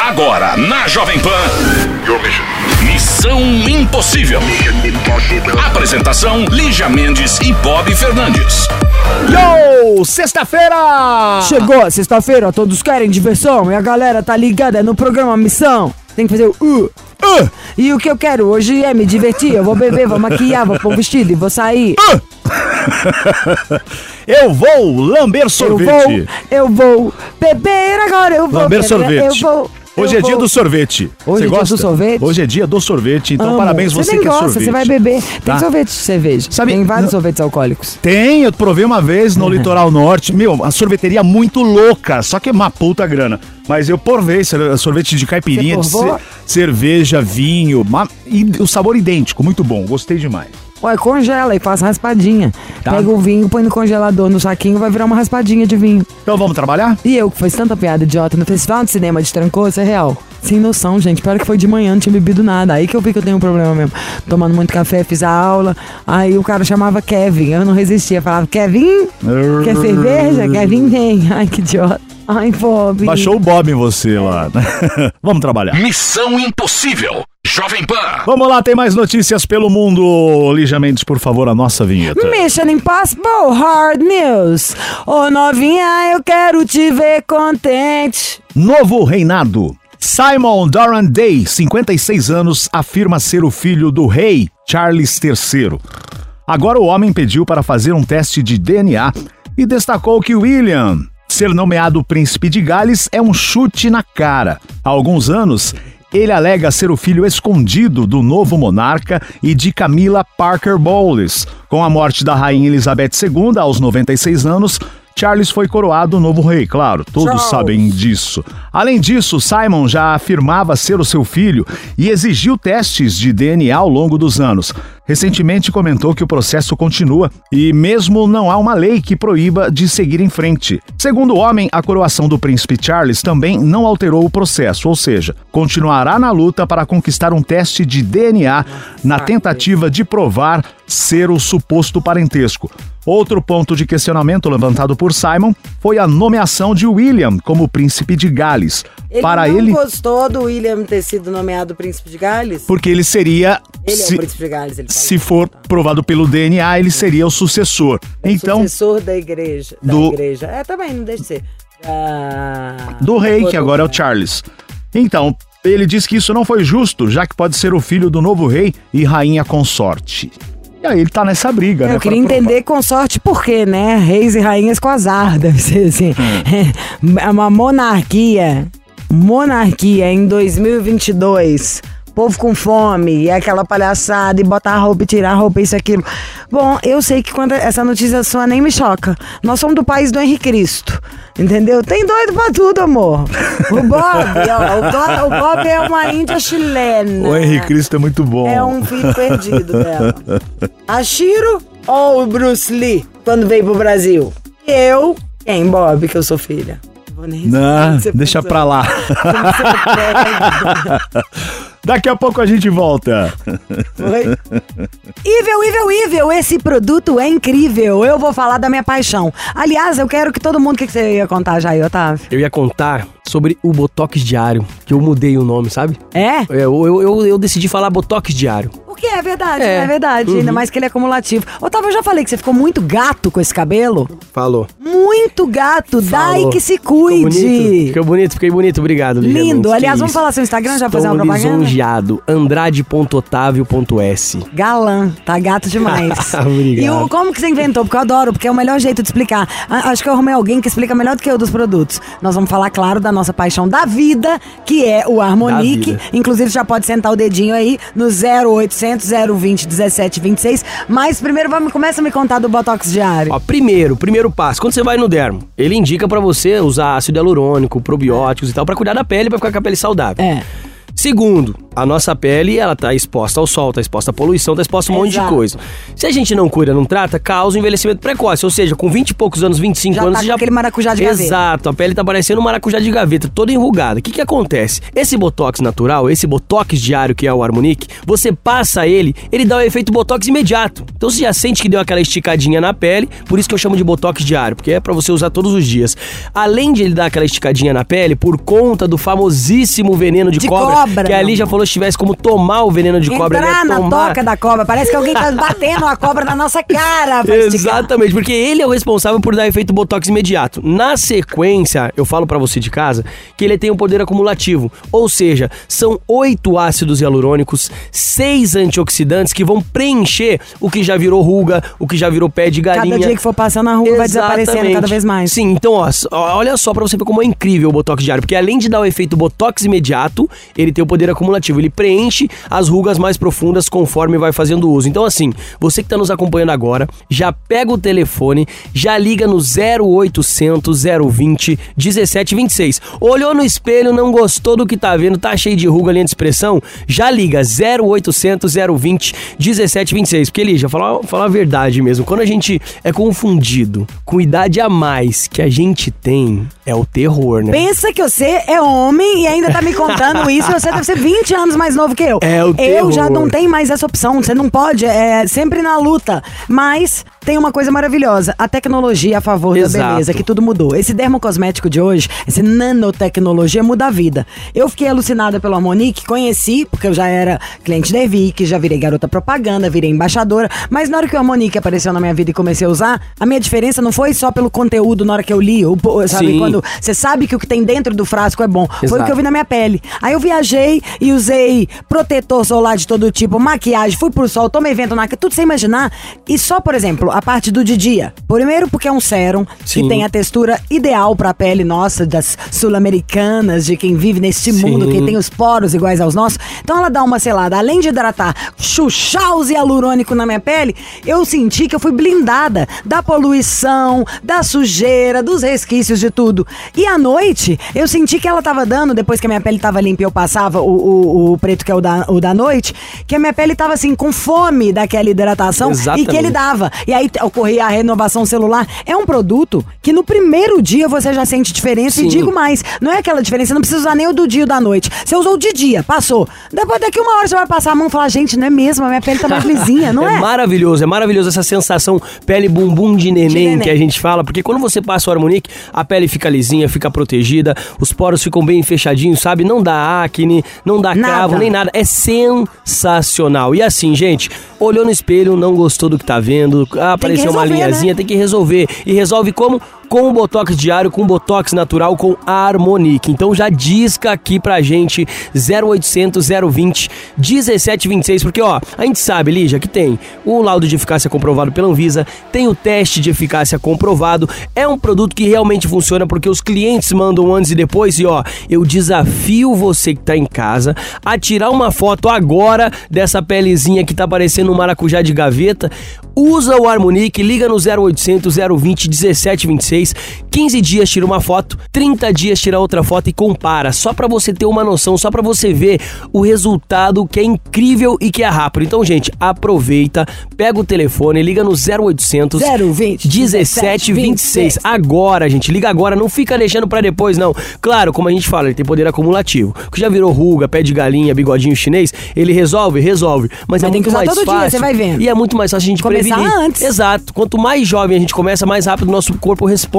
Agora na Jovem Pan. Missão Impossível. Apresentação: Lígia Mendes e Bob Fernandes. Yo! Sexta-feira! Chegou a sexta-feira, todos querem diversão e a galera tá ligada no programa Missão. Tem que fazer o uh, uh. E o que eu quero hoje é me divertir. Eu vou beber, vou maquiar, vou pôr um vestido e vou sair. Eu vou lamber Eu sorvete. vou, eu vou beber agora, eu vou Lamber beber, sorvete. Eu vou. Hoje eu é dia vou. do sorvete. Hoje Você é dia gosta? do sorvete? Hoje é dia do sorvete, então Amo. parabéns você, nem que é gosta, sorvete. você vai beber. Tem Tá. sorvete de cerveja. Sabe- Tem vários não- sorvetes alcoólicos. Tem, eu provei uma vez no litoral norte. Meu, uma sorveteria muito louca, só que é uma puta grana. Mas eu provei sorvete de caipirinha, de Você cerveja, vinho, e o sabor idêntico, muito bom, gostei demais. Ué, congela e faz raspadinha. Tá. Pega o vinho, põe no congelador, no saquinho, vai virar uma raspadinha de vinho. Então vamos trabalhar? E eu, que fiz tanta piada idiota no festival de cinema de Trancoso, é real. Sem noção, gente. Pior que foi de manhã, não tinha bebido nada. Aí que eu vi que eu tenho um problema mesmo. Tomando muito café, fiz a aula. Aí o cara chamava Kevin. Eu não resistia. Falava, Kevin? Quer cerveja? Kevin vem. Ai, que idiota. Ai, Bob. Baixou o Bob em você lá. né? vamos trabalhar. Missão Impossível. Jovem Pan. Vamos lá, tem mais notícias pelo mundo. Lígia Mendes, por favor, a nossa vinheta. Mission Impossible Hard News. Ô novinha, eu quero te ver contente. Novo reinado. Simon Doran Day, 56 anos, afirma ser o filho do rei Charles III. Agora o homem pediu para fazer um teste de DNA e destacou que William ser nomeado príncipe de Gales é um chute na cara. Há alguns anos, ele alega ser o filho escondido do novo monarca e de Camila Parker Bowles. Com a morte da rainha Elizabeth II aos 96 anos, Charles foi coroado novo rei, claro, todos Charles. sabem disso. Além disso, Simon já afirmava ser o seu filho e exigiu testes de DNA ao longo dos anos. Recentemente comentou que o processo continua e mesmo não há uma lei que proíba de seguir em frente. Segundo o homem, a coroação do príncipe Charles também não alterou o processo, ou seja, continuará na luta para conquistar um teste de DNA na tentativa de provar ser o suposto parentesco. Outro ponto de questionamento levantado por Simon foi a nomeação de William como príncipe de Gales. Ele para não ele, gostou do William ter sido nomeado príncipe de Gales? porque ele seria Ele é se, o príncipe de Gales, ele se for provado pelo DNA, ele seria o sucessor. Então, Sucessor da igreja. Da do- igreja. É, também, não deixa de ser. Ah, do rei, que agora é o Charles. Então, ele diz que isso não foi justo, já que pode ser o filho do novo rei e rainha consorte. E aí ele tá nessa briga, né? Eu queria pra provar. entender consorte por quê, né? Reis e rainhas com azar, deve ser assim. Hum. É uma monarquia. Monarquia em 2022. Povo com fome, e aquela palhaçada, e botar a roupa e tirar a roupa, isso e aquilo. Bom, eu sei que quando essa notícia sua nem me choca. Nós somos do país do Henrique Cristo. Entendeu? Tem doido pra tudo, amor. O Bob, ó, o Bob, o Bob é uma índia chilena. O Henrique Cristo é muito bom. É um filho perdido dela. A Shiro ou o Bruce Lee, quando veio pro Brasil? Eu, quem, Bob, que eu sou filha. Vou nem Não, deixa pensou. pra lá. Daqui a pouco a gente volta. Oi? Evil, Evil, Evil, esse produto é incrível. Eu vou falar da minha paixão. Aliás, eu quero que todo mundo... O que, que você ia contar aí, Otávio? Eu ia contar sobre o Botox diário, que eu mudei o nome, sabe? É? É, Eu, eu, eu, eu decidi falar Botox diário. O que é verdade, É. é, verdade. Ainda mais que ele é acumulativo. Otávio, eu já falei que você ficou muito gato com esse cabelo. Falou. Muito gato. Dai Falou. que se Ficou bonito? cuide. Ficou bonito, fiquei bonito, obrigado. Lindo. Que Aliás, vamos falar seu Instagram, já fazer uma propaganda? lisonjeado. Andrade.otávio.s Galã, tá gato demais. Obrigado. E o, como que você inventou? Porque eu adoro, porque é o melhor jeito de explicar. Acho que eu arrumei alguém que explica melhor do que eu dos produtos. Nós vamos falar, claro, da nossa paixão da vida, que é o Harmonique. Inclusive, já pode sentar o dedinho aí no 0800 0800 020 1726. Mas primeiro vamos, começa a me contar do Botox diário. Ó, primeiro, primeiro passo, quando você vai no dermo, ele indica pra você usar ácido hialurônico, probióticos e tal, pra cuidar da pele, pra ficar com a pele saudável. É. Segundo, a nossa pele, ela tá exposta ao sol, tá exposta à poluição, tá exposta a um monte de Exato. coisa. Se a gente não cuida, não trata, causa um envelhecimento precoce. Ou seja, com 20 e poucos anos, 25 Já anos, tá você com já... aquele maracujá de gaveta. Exato, a pele tá parecendo um maracujá de gaveta, toda enrugada. O que que acontece? Esse Botox natural, esse Botox diário que é o Harmonic, você passa ele, ele dá o efeito Botox imediato. Então você já sente que deu aquela esticadinha na pele, por isso que eu chamo de Botox diário, porque é pra você usar todos os dias. Além de ele dar aquela esticadinha na pele, por conta do famosíssimo veneno de, De cobra, cobra, que ali já falou se tivesse como tomar o veneno de cobra, ele Entrar na tomar. toca da cobra. Parece que alguém tá batendo a cobra na nossa cara. Exatamente, porque ele é o responsável por dar efeito botox imediato. Na sequência, eu falo pra você de casa que ele tem um poder acumulativo, ou seja, são oito ácidos hialurônicos, seis antioxidantes que vão preencher o que já virou ruga, o que já virou pé de galinha. Cada dia que for passando a rua vai desaparecendo cada vez mais. Sim, então ó, olha só pra você ver como é incrível o Botox diário, porque além de dar o efeito Botox imediato, ele tem o poder acumulativo, ele preenche as rugas mais profundas conforme vai fazendo uso. Então assim, você que tá nos acompanhando agora, já pega o telefone, já liga no 0800 020 1726. Olhou no espelho, não gostou do que tá vendo, tá cheio de ruga, linha de expressão, já liga 0800 020 1726. Porque, Lígia, falar, falar a verdade mesmo, quando a gente é confundido com idade a mais que a gente tem, é o terror, né? Pensa que você é homem e ainda tá me contando isso. Você deve ser 20 anos mais novo que eu. É o Eu já terror. não tenho mais essa opção. Você não pode, é sempre na luta. Mas tem uma coisa maravilhosa: a tecnologia a favor da Exato. beleza, que tudo mudou. Esse dermocosmético de hoje, essa nanotecnologia muda a vida. Eu fiquei alucinada pelo Harmonique, conheci, porque eu já era cliente da Evic, já virei garota propaganda, virei embaixadora. Mas na hora que o Harmonique apareceu na minha vida e comecei a usar, a minha diferença não foi só pelo conteúdo na hora que eu li, o- sabe? Sim. Quando você sabe que o que tem dentro do frasco é bom. Foi Exato. o que eu vi na minha pele. Aí eu viajei e usei protetor solar de todo tipo, maquiagem, fui pro sol, tomei vento na cara, tudo sem imaginar. E só, por exemplo, a parte do de dia. Primeiro porque é um sérum Sim. que tem a textura ideal pra pele nossa, das sul-americanas, de quem vive neste Sim. mundo, que tem os poros iguais aos nossos. Então ela dá uma selada. Além de hidratar, chuchar os hialurônico na minha pele, eu senti que eu fui blindada da poluição, da sujeira, dos resquícios de tudo. E à noite, eu senti que ela tava dando, depois que a minha pele tava limpa e eu passava o, o, o preto que é o da, o da noite, que a minha pele tava assim, com fome daquela hidratação e que Exatamente. ele dava. E aí t- ocorria a renovação celular. É um produto que no primeiro dia você já sente diferença e Sim. digo mais, não é aquela diferença, não precisa usar nem o do dia ou da noite. Você usou de dia, passou. Depois daqui uma hora você vai passar a mão e falar, gente, não é mesmo, a minha pele tá mais lisinha, não é? maravilhoso, é maravilhoso essa sensação pele bumbum de neném, De neném. que a gente fala, porque quando você passa o Harmonique, a pele fica lisinha, fica protegida, os poros ficam bem fechadinhos, sabe? Não dá acne, não dá Nada. cravo, nem nada. É sensacional. E assim, gente, olhou no espelho, não gostou do que tá vendo, ah, apareceu uma linhazinha, né? tem que resolver. E resolve como? Com o Botox diário, com Botox natural, com Harmonique. Então já disca aqui pra gente 0800 020 1726, porque ó, a gente sabe, Lígia, que tem o laudo de eficácia comprovado pela Anvisa, tem o teste de eficácia comprovado, é um produto que realmente funciona porque os clientes mandam antes e depois e ó, eu desafio você que tá em casa a tirar uma foto agora dessa pelezinha que tá parecendo um maracujá de gaveta, usa o Harmonique, liga no 0800 020 1726, 15 dias tira uma foto, 30 dias tira outra foto e compara, só pra você ter uma noção, só pra você ver o resultado que é incrível e que é rápido. Então, gente, aproveita, pega o telefone, liga no 0800 020 1726. Agora, gente, liga agora, não fica deixando pra depois, não. Claro, como a gente fala, ele tem poder acumulativo. Que já virou ruga, pé de galinha, bigodinho chinês, ele resolve, resolve. Mas, Mas é tem que muito usar mais todo dia, fácil. você vai vendo. E é muito mais fácil a gente Começar prevenir. antes. Exato. Quanto mais jovem a gente começa, mais rápido o nosso corpo responde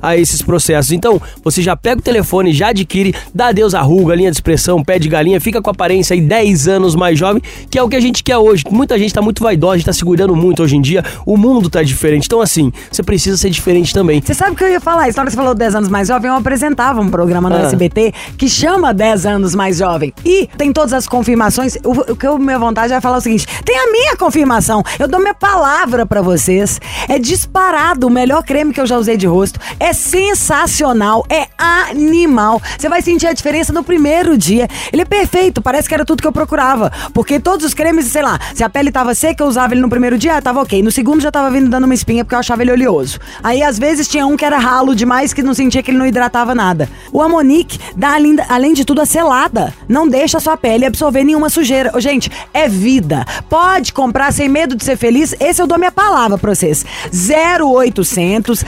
a esses processos. Então, você já pega o telefone, já adquire, dá adeus à ruga, linha de expressão, pé de galinha, fica com a aparência aí 10 anos mais jovem, que é o que a gente quer hoje. Muita gente tá muito vaidosa, a gente tá se cuidando muito hoje em dia. O mundo tá diferente. Então, assim, você precisa ser diferente também. Você sabe que eu ia falar, isso na hora que você falou 10 anos mais jovem, eu apresentava um programa no Ah. SBT que chama 10 anos mais jovem. E tem todas as confirmações. O, o que eu, minha vontade é falar o seguinte: tem a minha confirmação. Eu dou minha palavra pra vocês. É disparado o melhor creme que eu já usei de rosto. É sensacional, é animal. Você vai sentir a diferença no primeiro dia. Ele é perfeito, parece que era tudo que eu procurava. Porque todos os cremes, sei lá, se a pele tava seca, eu usava ele no primeiro dia, tava ok. No segundo já tava vindo dando uma espinha porque eu achava ele oleoso. Aí às vezes tinha um que era ralo demais que não sentia que ele não hidratava nada. O Amonique dá além, de tudo a selada. Não deixa a sua pele absorver nenhuma sujeira. Gente, é vida. Pode comprar sem medo de ser feliz. Esse eu dou minha palavra pra vocês. 0800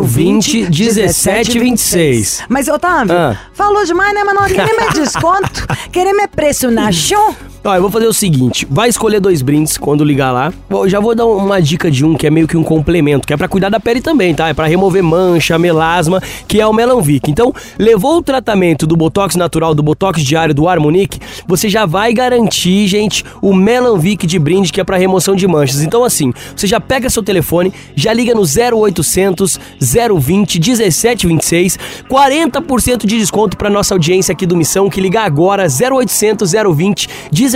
020 1726. Mas, Otávio, Ah. falou demais, né, mano? Querer meu desconto? Querer meu preço na show? Ó, eu vou fazer o seguinte, vai escolher dois brindes quando ligar lá. Bom, já vou dar uma dica de um que é meio que um complemento, que é pra cuidar da pele também, tá? É pra remover mancha, melasma, que é o Melanvic. Então, levou o tratamento do Botox natural, do Botox diário, do Harmonic, você já vai garantir, gente, o Melanvic de brinde, que é pra remoção de manchas. Então, assim, você já pega seu telefone, já liga no 0800 020 1726, 40% de desconto pra nossa audiência aqui do Missão, que liga agora 0800 020 1726.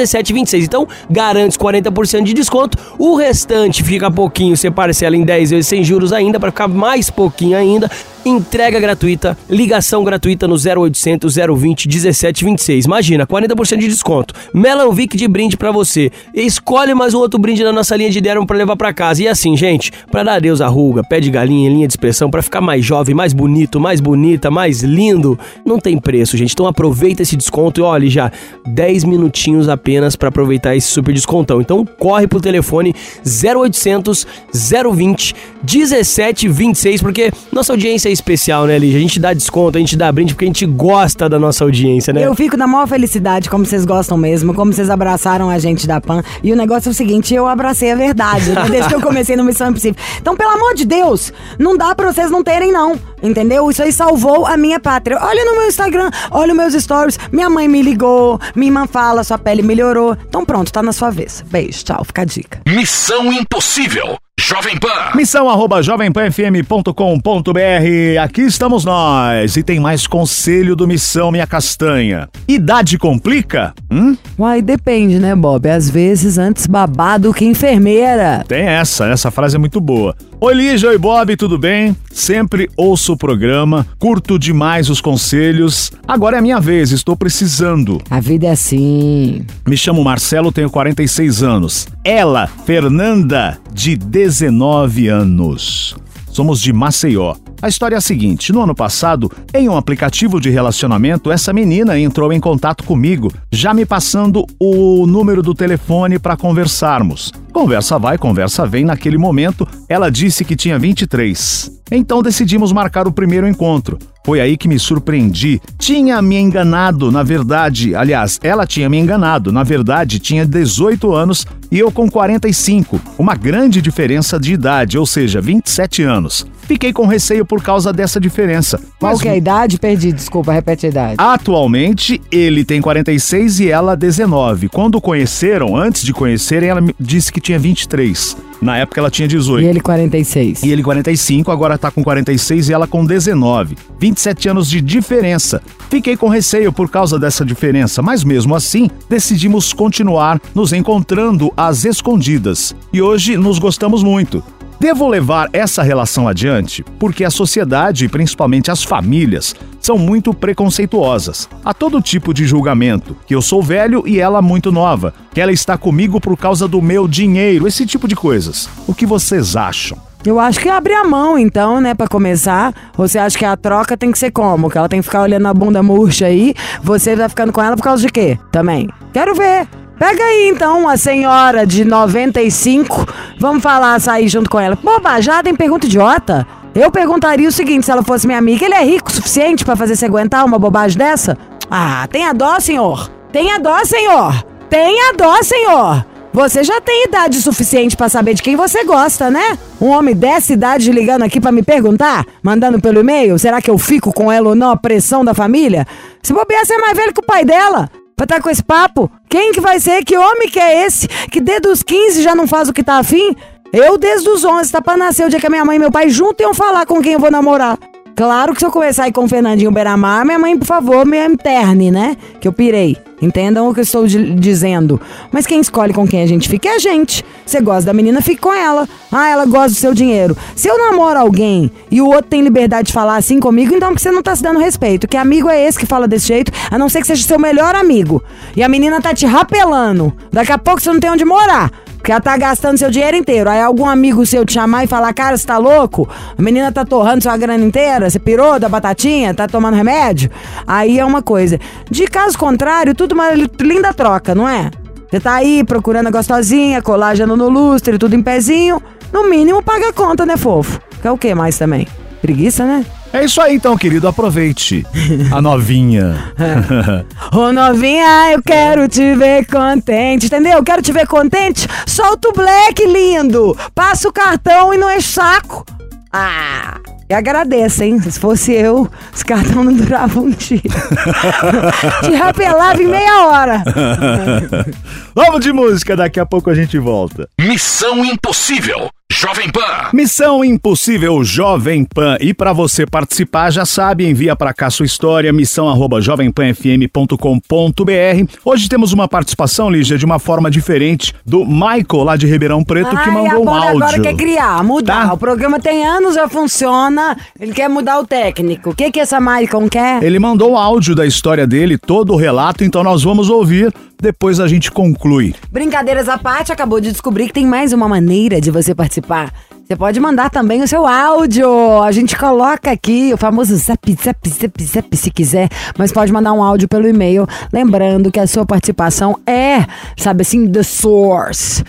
Então, garante 40% de desconto. O restante fica pouquinho, você parcela em 10 vezes sem juros ainda, para ficar mais pouquinho ainda. Entrega gratuita, ligação gratuita no 0800 020 1726. Imagina, 40% de desconto. Melanvic de brinde pra você. Escolhe mais um outro brinde da nossa linha de Dermo pra levar pra casa. E assim, gente, pra dar adeus à ruga, pé de galinha, linha de expressão, pra ficar mais jovem, mais bonito, mais bonita, mais lindo, não tem preço, gente. Então aproveita esse desconto e olha já, 10 minutinhos apenas pra aproveitar esse super descontão. Então corre pro telefone 0800 020 1726, porque nossa audiência é especial, né, Lígia? A gente dá desconto, a gente dá brinde porque a gente gosta da nossa audiência, né? Eu fico na maior felicidade, como vocês gostam mesmo, como vocês abraçaram a gente da PAN. E o negócio é o seguinte, eu abracei a verdade, né? Desde que eu comecei no Missão Impossível. Então, pelo amor de Deus, não dá pra vocês não terem, não. Entendeu? Isso aí salvou a minha pátria. Olha no meu Instagram, olha os meus stories. Minha mãe me ligou, minha irmã fala, sua pele melhorou. Então pronto, tá na sua vez. Beijo, tchau, fica a dica. Missão Impossível. Jovem Pan. Missão arroba jovempanfm.com.br. Aqui estamos nós. E tem mais conselho do Missão Minha Castanha. Idade complica? Hum? Uai, depende, né, Bob? Às vezes antes babado que enfermeira. Tem essa, essa frase é muito boa. Oi, Lígia, oi, Bob, tudo bem? Sempre ouço o programa, curto demais os conselhos. Agora é a minha vez, estou precisando. A vida é assim. Me chamo Marcelo, tenho 46 anos. Ela, Fernanda, de 19 anos. Somos de Maceió. A história é a seguinte: no ano passado, em um aplicativo de relacionamento, essa menina entrou em contato comigo, já me passando o número do telefone para conversarmos. Conversa vai, conversa vem. Naquele momento, ela disse que tinha 23. Então decidimos marcar o primeiro encontro. Foi aí que me surpreendi. Tinha me enganado, na verdade. Aliás, ela tinha me enganado. Na verdade, tinha 18 anos e eu com 45. Uma grande diferença de idade, ou seja, 27 anos. Fiquei com receio por causa dessa diferença. Qual Mas que é a idade? Perdi, desculpa, repete a idade. Atualmente, ele tem 46 e ela 19. Quando conheceram, antes de conhecerem, ela disse que tinha 23. Na época ela tinha 18. E ele 46. E ele 45, agora tá com 46 e ela com 19. 27 anos de diferença. Fiquei com receio por causa dessa diferença, mas mesmo assim, decidimos continuar nos encontrando às escondidas. E hoje nos gostamos muito. Devo levar essa relação adiante porque a sociedade e principalmente as famílias são muito preconceituosas. Há todo tipo de julgamento, que eu sou velho e ela muito nova, que ela está comigo por causa do meu dinheiro, esse tipo de coisas. O que vocês acham? Eu acho que abre a mão, então, né, pra começar. Você acha que a troca tem que ser como? Que ela tem que ficar olhando a bunda murcha aí, você vai ficando com ela por causa de quê? Também. Quero ver. Pega aí, então, uma senhora de 95, vamos falar, sair junto com ela. Bobajada em pergunta idiota. Eu perguntaria o seguinte, se ela fosse minha amiga, ele é rico o suficiente pra fazer você aguentar uma bobagem dessa? Ah, tenha dó, senhor. Tenha dó, senhor. Tenha dó, senhor. Você já tem idade suficiente pra saber de quem você gosta, né? Um homem dessa idade ligando aqui pra me perguntar, mandando pelo e-mail, será que eu fico com ela ou não a pressão da família? Se bobear, você é mais velho que o pai dela. Pra estar com esse papo? Quem que vai ser? Que homem que é esse? Que desde os 15 já não faz o que tá afim? Eu desde os 11, tá pra nascer o dia que a minha mãe e meu pai juntos iam falar com quem eu vou namorar. Claro que se eu começar a ir com o Fernandinho Beiramar, minha mãe, por favor, me interne, né? Que eu pirei. Entendam o que eu estou di- dizendo. Mas quem escolhe com quem a gente fica é a gente. Você gosta da menina, fique com ela. Ah, ela gosta do seu dinheiro. Se eu namoro alguém e o outro tem liberdade de falar assim comigo, então porque você não tá se dando respeito. Que amigo é esse que fala desse jeito, a não ser que seja seu melhor amigo. E a menina tá te rapelando. Daqui a pouco você não tem onde morar. Porque ela tá gastando seu dinheiro inteiro. Aí algum amigo seu te chamar e falar, cara, você tá louco? A menina tá torrando sua grana inteira, você pirou da batatinha, tá tomando remédio? Aí é uma coisa. De caso contrário, tudo uma linda troca, não é? Você tá aí procurando a gostosinha, colágeno no lustre, tudo em pezinho. No mínimo paga a conta, né, fofo? Quer o que mais também? Preguiça, né? É isso aí então, querido. Aproveite a novinha. Ô novinha, eu quero te ver contente, entendeu? Quero te ver contente? Solta o black, lindo! Passa o cartão e não é saco. Ah, e agradeço, hein? Se fosse eu, esse cartão não durava um dia. te rapelava em meia hora. Vamos de música, daqui a pouco a gente volta. Missão Impossível. Jovem Pan. Missão Impossível Jovem Pan. E para você participar, já sabe, envia para cá sua história, missão arroba jovempanfm.com.br. Hoje temos uma participação, Lígia, de uma forma diferente do Michael, lá de Ribeirão Preto, que Ai, mandou a um áudio. agora quer criar, mudar. Tá. O programa tem anos, já funciona. Ele quer mudar o técnico. O que que essa Maicon quer? Ele mandou o áudio da história dele, todo o relato, então nós vamos ouvir, depois a gente conclui. Brincadeiras à parte, acabou de descobrir que tem mais uma maneira de você participar. Você pode mandar também o seu áudio. A gente coloca aqui o famoso zap, zap, zap, zap, se quiser. Mas pode mandar um áudio pelo e-mail. Lembrando que a sua participação é, sabe assim, the source.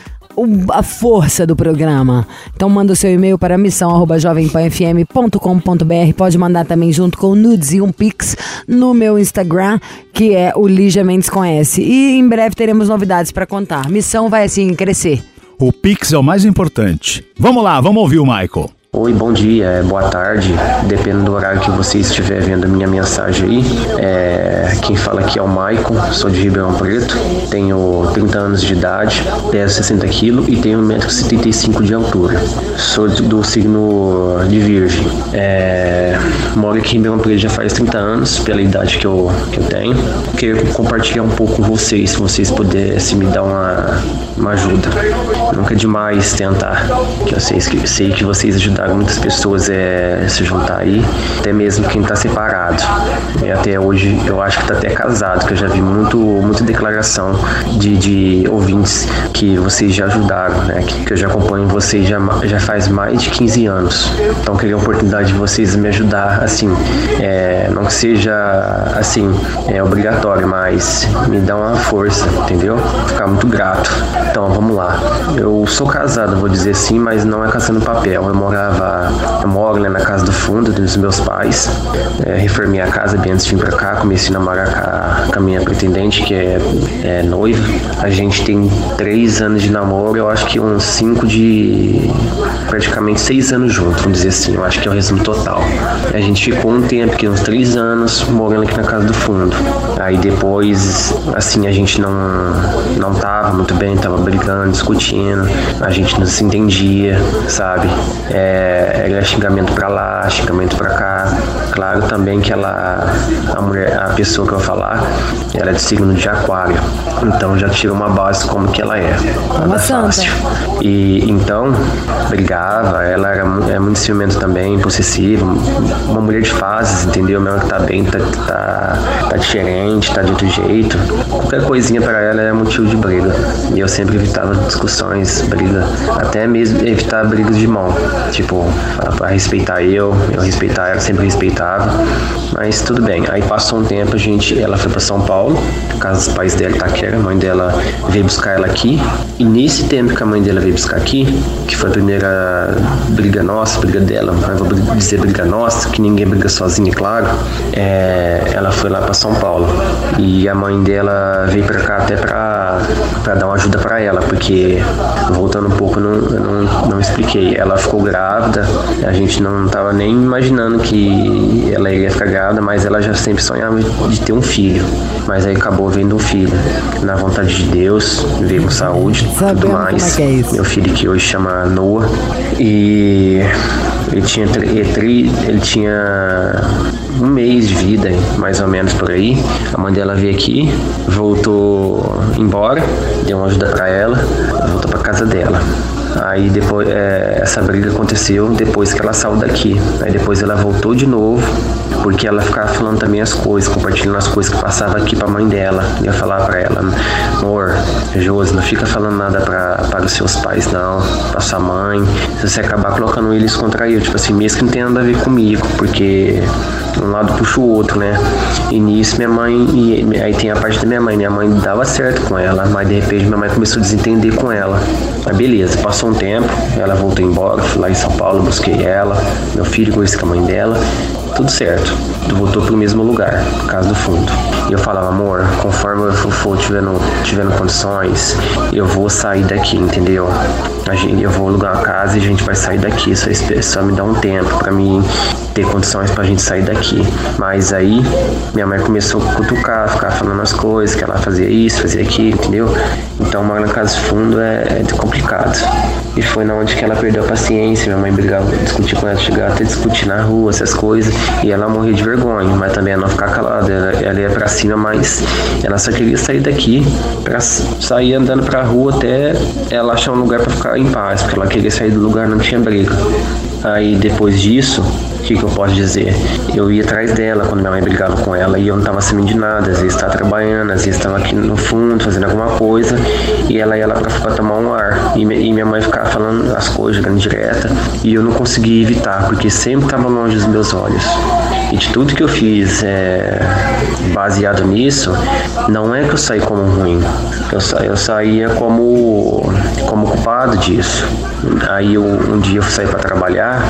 A força do programa. Então manda o seu e-mail para missão@jovempanfm.com.br. Pode mandar também junto com o nudes e um pix no meu Instagram, que é o Lígia Mendes Conhece. E em breve teremos novidades para contar. Missão vai assim crescer. O Pix é o mais importante. Vamos lá, vamos ouvir o Michael. Oi, bom dia, é, boa tarde, dependendo do horário que você estiver vendo a minha mensagem aí. É, quem fala aqui é o Maicon, sou de Ribeirão Preto, tenho 30 anos de idade, peso 60 quilos e tenho 1,75m de altura. Sou do signo de Virgem. É, moro aqui em Ribeirão Preto já faz 30 anos, pela idade que eu, que eu tenho. Queria compartilhar um pouco com vocês, se vocês pudessem me dar uma, uma ajuda. Nunca é demais tentar, que eu sei sei que vocês ajudaram muitas pessoas é, se juntar aí, até mesmo quem está separado. E até hoje eu acho que está até casado, que eu já vi muito, muita declaração de, de ouvintes que vocês já ajudaram, né? Que, que eu já acompanho vocês já, já faz mais de 15 anos. Então queria a oportunidade de vocês me ajudar, assim, é, não que seja assim, é obrigatório, mas me dá uma força, entendeu? Ficar muito grato. Então vamos lá. Eu sou casado, vou dizer assim, mas não é casando papel. Eu morava, né, na casa do fundo dos meus pais. É, reformei a casa bem antes de vir pra cá, comecei a namorar com a, a minha pretendente, que é, é noiva. A gente tem três anos de namoro, eu acho que uns cinco de praticamente seis anos juntos, vamos dizer assim. Eu acho que é o resumo total. A gente ficou um tempo, aqui uns três anos, morando aqui na casa do fundo. Aí depois, assim, a gente não, não tava muito bem, tava brigando, discutindo, a gente não se entendia, sabe? É, era xingamento pra lá, xingamento pra cá. Claro também que ela, a mulher, a pessoa que eu vou falar, ela é de signo de aquário. Então já tira uma base como que ela é. Nada santa. fácil. E então, brigava, ela era é muito ciumento também, possessiva, uma mulher de fases, entendeu? Mesmo que tá bem, tá, tá, tá diferente, tá de outro jeito. Qualquer coisinha pra ela é motivo de briga. E eu sempre evitava discussões, briga, até mesmo evitar brigas de mão. Tipo, pra, pra respeitar eu, eu respeitar ela, sempre Mas tudo bem. Aí passou um tempo, a gente, ela foi pra São Paulo, casa dos pais dela, Itaquera, a mãe dela veio buscar ela aqui. E nesse tempo que a mãe dela veio buscar aqui, que foi a primeira briga nossa, briga dela, mas vou dizer briga nossa, que ninguém briga sozinho, claro. É, ela foi lá pra São Paulo. E a mãe dela veio pra cá até pra dar uma ajuda pra ela, porque voltando um pouco, eu não, não, não expliquei. Ela ficou grávida, a gente não tava nem imaginando que ela ia ficar grávida, mas ela já sempre sonhava de ter um filho. Mas aí acabou vendo um filho. Na vontade de Deus, veio com saúde, tudo Sabemos como mais. é é. Meu filho que hoje chama Noah. E Ele tinha, ele, ele tinha um mês de vida, mais ou menos por aí. A mãe dela veio aqui, voltou embora, deu uma ajuda para ela, voltou para casa dela. Aí depois é, essa briga aconteceu depois que ela saiu daqui. Aí depois ela voltou de novo, porque ela ficava falando também as coisas, compartilhando as coisas que passava aqui pra mãe dela. Ia falar pra ela, amor, Josi, não fica falando nada pra, para os seus pais não, pra sua mãe. Se você acabar colocando eles contra eu, tipo assim, mesmo que não tenha nada a ver comigo, porque um lado puxa o outro, né? E nisso minha mãe, e aí tem a parte da minha mãe, minha mãe dava certo com ela, mas de repente minha mãe começou a desentender com ela. Mas beleza, passou um tempo, ela voltou embora, fui lá em São Paulo, busquei ela, meu filho conheci com a mãe dela, tudo certo. Voltou pro mesmo lugar, casa do fundo. E eu falava, amor, conforme eu for tivermos tivermos condições, eu vou sair daqui, entendeu? Eu vou alugar uma casa e a gente vai sair daqui. Só, só me dá um tempo para mim ter condições pra gente sair daqui. Mas aí minha mãe começou a cutucar, ficar falando as coisas, que ela fazia isso, fazia aquilo, entendeu? Então morar na casa do fundo é, é complicado. E foi na onde que ela perdeu a paciência. Minha mãe brigava, discutia com ela, chegava até discutir na rua, essas coisas. E ela morria de vergonha, mas também ela não ficar calada. Ela, ela ia pra cima, mas ela só queria sair daqui pra sair andando pra rua até ela achar um lugar pra ficar em paz, porque ela queria sair do lugar, não tinha briga. Aí depois disso, que, que eu posso dizer? Eu ia atrás dela quando minha mãe brigava com ela e eu não tava sabendo de nada. Às vezes estava trabalhando, às vezes estava aqui no fundo fazendo alguma coisa e ela ia lá pra, pra tomar um ar. E, e, minha mãe ficava falando as coisas, jogando direta e eu não conseguia evitar porque sempre estava longe dos meus olhos. E de tudo que eu fiz é, baseado nisso, não é que eu saí como ruim, eu, sa, eu saía como, como culpado disso. Aí eu, um dia eu saí para trabalhar,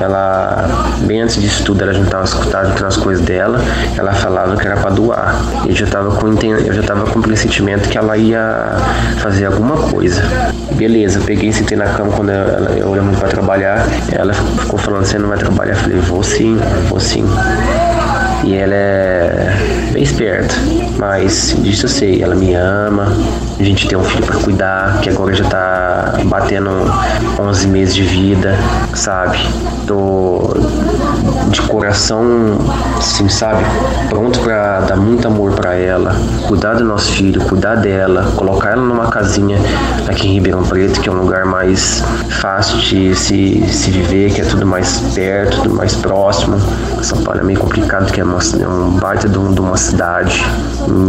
ela, bem antes disso tudo, ela já estava escutando nas coisas dela, ela falava que era para doar. Eu já estava com eu já tava com o pressentimento que ela ia fazer alguma coisa. Beleza, peguei e sentei na cama quando eu, eu olhei muito para trabalhar. Ela ficou falando: Você não vai trabalhar? Eu falei: Vou sim, vou sim. Vamos! E ela é bem esperta, mas disso eu sei, ela me ama, a gente tem um filho para cuidar, que agora já tá batendo 11 meses de vida, sabe? Tô de coração, assim, sabe? Pronto para dar muito amor para ela, cuidar do nosso filho, cuidar dela, colocar ela numa casinha aqui em Ribeirão Preto, que é um lugar mais fácil de se, se viver, que é tudo mais perto, tudo mais próximo. São Paulo é meio complicado, que é, uma, um baita de, de, uma cidade.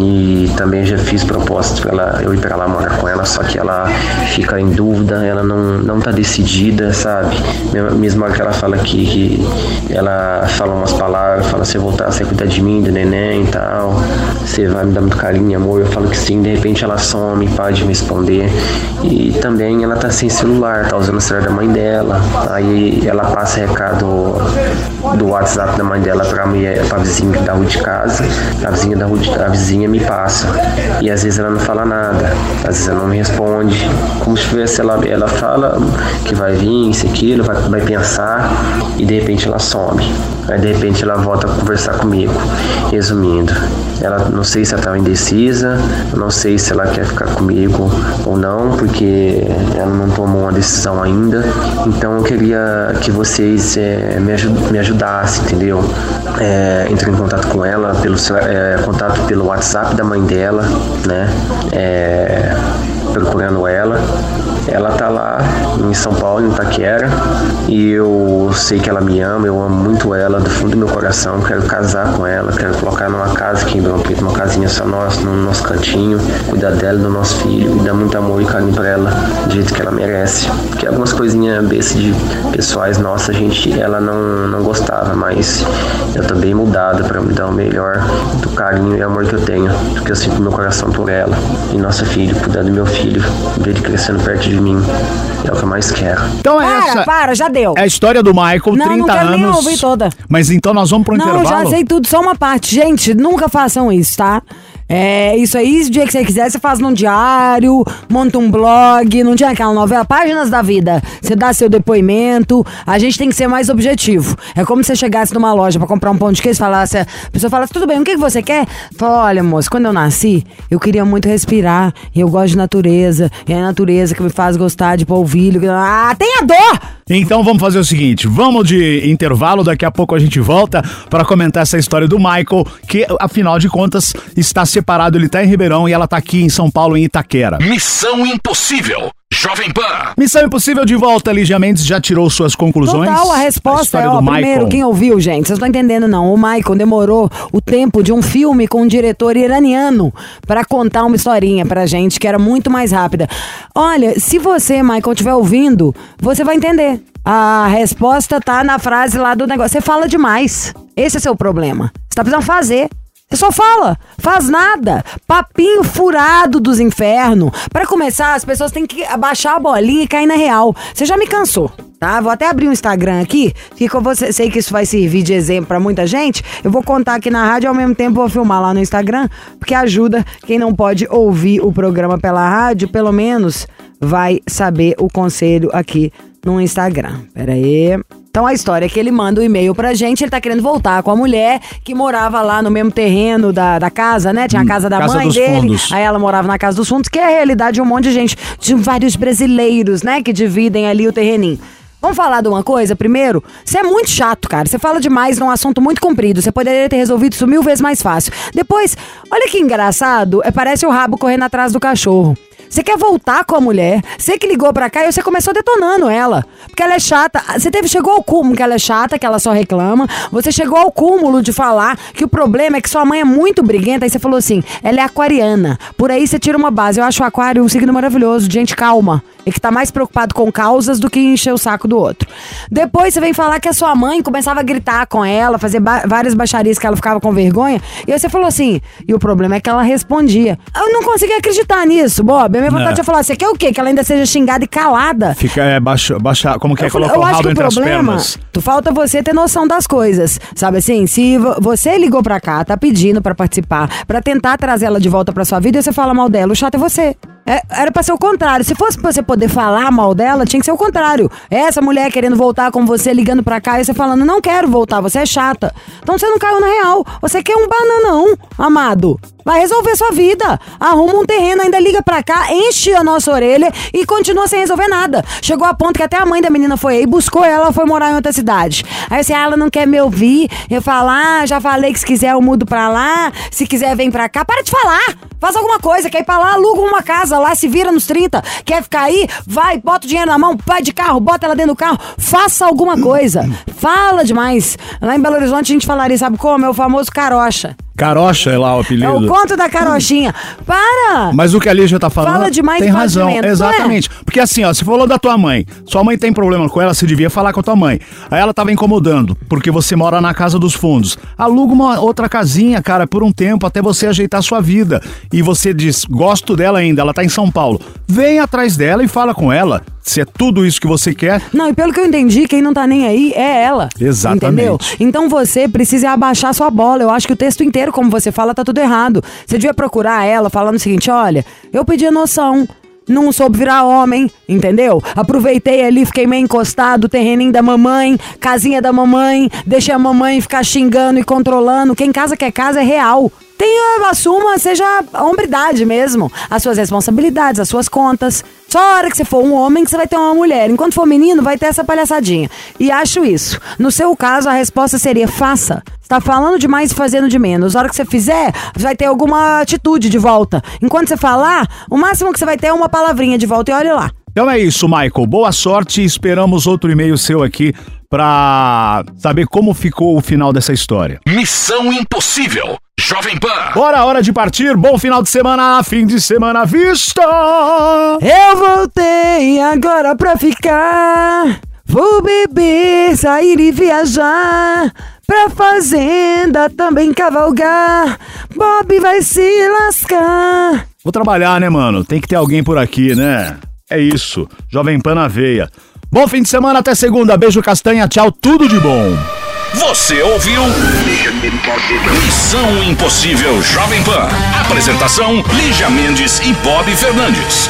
E também já fiz propostas para ela, eu ir para lá morar com ela, só que ela fica em dúvida, ela não, não tá decidida, sabe? Mesmo que ela fala aqui que ela fala umas palavras, fala, você voltar, você cuidar de mim, do neném e tal, você vai me dar muito carinho amor, eu falo que sim, de repente ela some, para de me responder. E também ela tá sem celular, tá usando o celular da mãe dela, aí ela passa recado do WhatsApp da mãe dela minha, pra vizinha da rua de casa, a vizinha da rua de, a vizinha me passa. E às vezes ela não fala nada, às vezes ela não me responde. Como se tivesse ela, ela fala que vai vir, isso, aquilo, vai, vai pensar e de repente ela some. Aí de repente ela volta a conversar comigo. Resumindo, ela não sei se ela estava indecisa, não sei se ela quer ficar comigo ou não, porque ela não tomou uma decisão ainda. Então eu queria que vocês é, me, ajud me ajudassem, entendeu? É, em contato com ela, pelo é, contato pelo WhatsApp da mãe dela, né? É, procurando ela ela tá lá em São Paulo, em Itaquera, e eu sei que ela me ama, eu amo muito ela do fundo do meu coração, quero casar com ela, quero colocar numa casa aqui em Ribeirão Preto, uma casinha só nossa, no nosso cantinho, cuidar dela, do nosso filho, e dar muito amor e carinho pra ela, do jeito que ela merece. Porque algumas coisinhas bestas de pessoais nossas, gente, ela não, não gostava, mas eu tô bem mudada para me dar o melhor do carinho e amor que eu tenho, porque eu sinto meu coração por ela, e nosso filho, cuidar do meu filho, ver ele crescendo perto de de mim. É o que eu mais quero. Então é Para, essa. para, já deu. É a história do Michael, Não, 30 não quero anos. nem ouvir toda. Mas então nós vamos pro Não, intervalo. já sei tudo, só uma parte. Gente, nunca façam isso, tá? É, isso aí, o dia que você quiser, você faz num diário, monta um blog, não tinha aquela novela, Páginas da Vida. Você dá seu depoimento, a gente tem que ser mais objetivo. É como se você chegasse numa loja pra comprar um pão de queijo e falasse, a pessoa falasse, tudo bem, o que, você quer? Fala, olha, moço, quando eu nasci, eu queria muito respirar, e eu gosto de natureza, e é a natureza que me faz gostar de polvilho. Ah, tenha dor! Então vamos fazer o seguinte, vamos de intervalo, daqui a pouco a gente volta para comentar essa história do Michael, que afinal de contas está separado, ele tá em Ribeirão e ela tá aqui em São Paulo, em Itaquera. Missão Impossível. Jovem Pan. Missão Impossível de volta, Lígia Mendes já tirou suas conclusões? Total, a resposta história é, ó, primeiro, quem ouviu, gente, vocês não estão entendendo não. O Michael demorou o tempo de um filme com um diretor iraniano pra contar uma historinha pra gente que era muito mais rápida. Olha, se você, Michael, estiver ouvindo, você vai entender. A resposta tá na frase lá do negócio. Você fala demais. Esse é seu problema. Você tá precisando fazer. Só fala, faz nada. Papinho furado dos infernos. Pra começar, as pessoas têm que abaixar a bolinha e cair na real. Você já me cansou, tá? Vou até abrir um Instagram aqui, que você sei que isso vai servir de exemplo pra muita gente. Eu vou contar aqui na rádio e ao mesmo tempo vou filmar lá no Instagram, porque ajuda quem não pode ouvir o programa pela rádio, pelo menos vai saber o conselho aqui no Instagram. Pera aí. Então a história é que ele manda um e-mail pra gente, ele tá querendo voltar com a mulher que morava lá no mesmo terreno da, da casa, né? Tinha a casa da Casa mãe dele. fundos. Aí ela morava na casa dos fundos, que é a realidade de um monte de gente, de vários brasileiros, né? Que dividem ali o terreninho. Vamos falar de uma coisa primeiro? Você é muito chato, cara. Você fala demais num assunto muito comprido. Você poderia ter resolvido isso mil vezes mais fácil. Depois, olha que engraçado. É, parece o rabo correndo atrás do cachorro. Você quer voltar com a mulher, você que ligou pra cá e você começou detonando ela. Porque ela é chata. Você teve, chegou ao cúmulo que ela é chata, que ela só reclama. Você chegou ao cúmulo de falar que o problema é que sua mãe é muito briguenta. Aí você falou assim: ela é aquariana. Por aí você tira uma base. Eu acho o aquário um signo maravilhoso, gente calma. E que tá mais preocupado com causas do que encher o saco do outro. Depois você vem falar que a sua mãe começava a gritar com ela, fazer ba- várias baixarias que ela ficava com vergonha. E aí você falou assim: e o problema é que ela respondia. Eu não consegui acreditar nisso, Bob. A minha vontade É. de falar: você quer o quê? Que ela ainda seja xingada e calada. Fica, é, baixa, baixa, como que é, colocar o eu acho rabo que o entre as problema, pernas. tu falta você ter noção das coisas, sabe assim? Se vo- você ligou pra cá, tá pedindo pra participar, pra tentar trazer ela de volta pra sua vida, e você fala mal dela, o chato é você. É, era pra ser o contrário. Se fosse pra você poder falar mal dela, tinha que ser o contrário. Essa mulher querendo voltar com você, ligando pra cá, e você falando, não quero voltar, você é chata. Então você não caiu na real. Você quer um bananão, amado. Vai resolver sua vida. Arruma um terreno, ainda liga pra cá, enche a nossa orelha e continua sem resolver nada. Chegou a ponto que até a mãe da menina foi aí, buscou ela, foi morar em outra cidade. Aí assim, ah, ela não quer me ouvir. Eu falo, ah, já falei que se quiser eu mudo pra lá, se quiser vem pra cá. Para de falar! Faz alguma coisa, quer ir pra lá, aluga uma casa lá, se vira nos 30. Quer ficar aí? Vai, bota o dinheiro na mão, vai de carro, bota ela dentro do carro. Faça alguma coisa. Fala demais. Lá em Belo Horizonte a gente falaria, sabe como? É o famoso carocha. Carocha é lá o É o apelido. conto da carochinha. Para! Mas o que a Lígia tá falando. Fala demais tem razão. de Exatamente. Porque assim, ó, você falou da tua mãe. Sua mãe tem problema com ela, você devia falar com a tua mãe. Aí ela tava incomodando, porque você mora na casa dos fundos. Aluga uma outra casinha, cara, por um tempo, até você ajeitar a sua vida. E você diz, gosto dela ainda, ela tá em São Paulo. Vem atrás dela e fala com ela. Se é tudo isso que você quer, Não, e pelo que eu entendi, quem não tá nem aí é ela. Exatamente. Entendeu? Então você precisa abaixar sua bola. Eu acho que o texto inteiro, como você fala, tá tudo errado. Você devia procurar ela falando o seguinte: olha, eu pedi a noção. Não soube virar homem, entendeu? Aproveitei ali, fiquei meio encostado, terreninho da mamãe, casinha da mamãe, deixei a mamãe ficar xingando e controlando. Quem casa quer casa é real. Tenha, assuma, seja a hombridade mesmo. As suas responsabilidades, as suas contas. Só a hora que você for um homem que você vai ter uma mulher. Enquanto for menino, vai ter essa palhaçadinha. E acho isso. No seu caso, a resposta seria faça. Você tá falando demais e fazendo de menos. A hora que você fizer, você vai ter alguma atitude de volta. Enquanto você falar, o máximo que você vai ter é uma palavrinha de volta e olha lá. Então é isso, Michael. Boa sorte e esperamos outro e-mail seu aqui pra saber como ficou o final dessa história. Missão Impossível. Jovem Pan. Bora, hora de partir. Bom final de semana, fim de semana à vista. Eu voltei agora pra ficar. Vou beber, sair e viajar. Pra fazenda também cavalgar. Bob vai se lascar. Vou trabalhar, né, mano? Tem que ter alguém por aqui, né? É isso. Jovem Pan na veia. Bom fim de semana, até segunda. Beijo, castanha. Tchau, tudo de bom. Você ouviu? Missão Impossível Jovem Pan. Apresentação: Lígia Mendes e Bob Fernandes.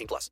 18 plus.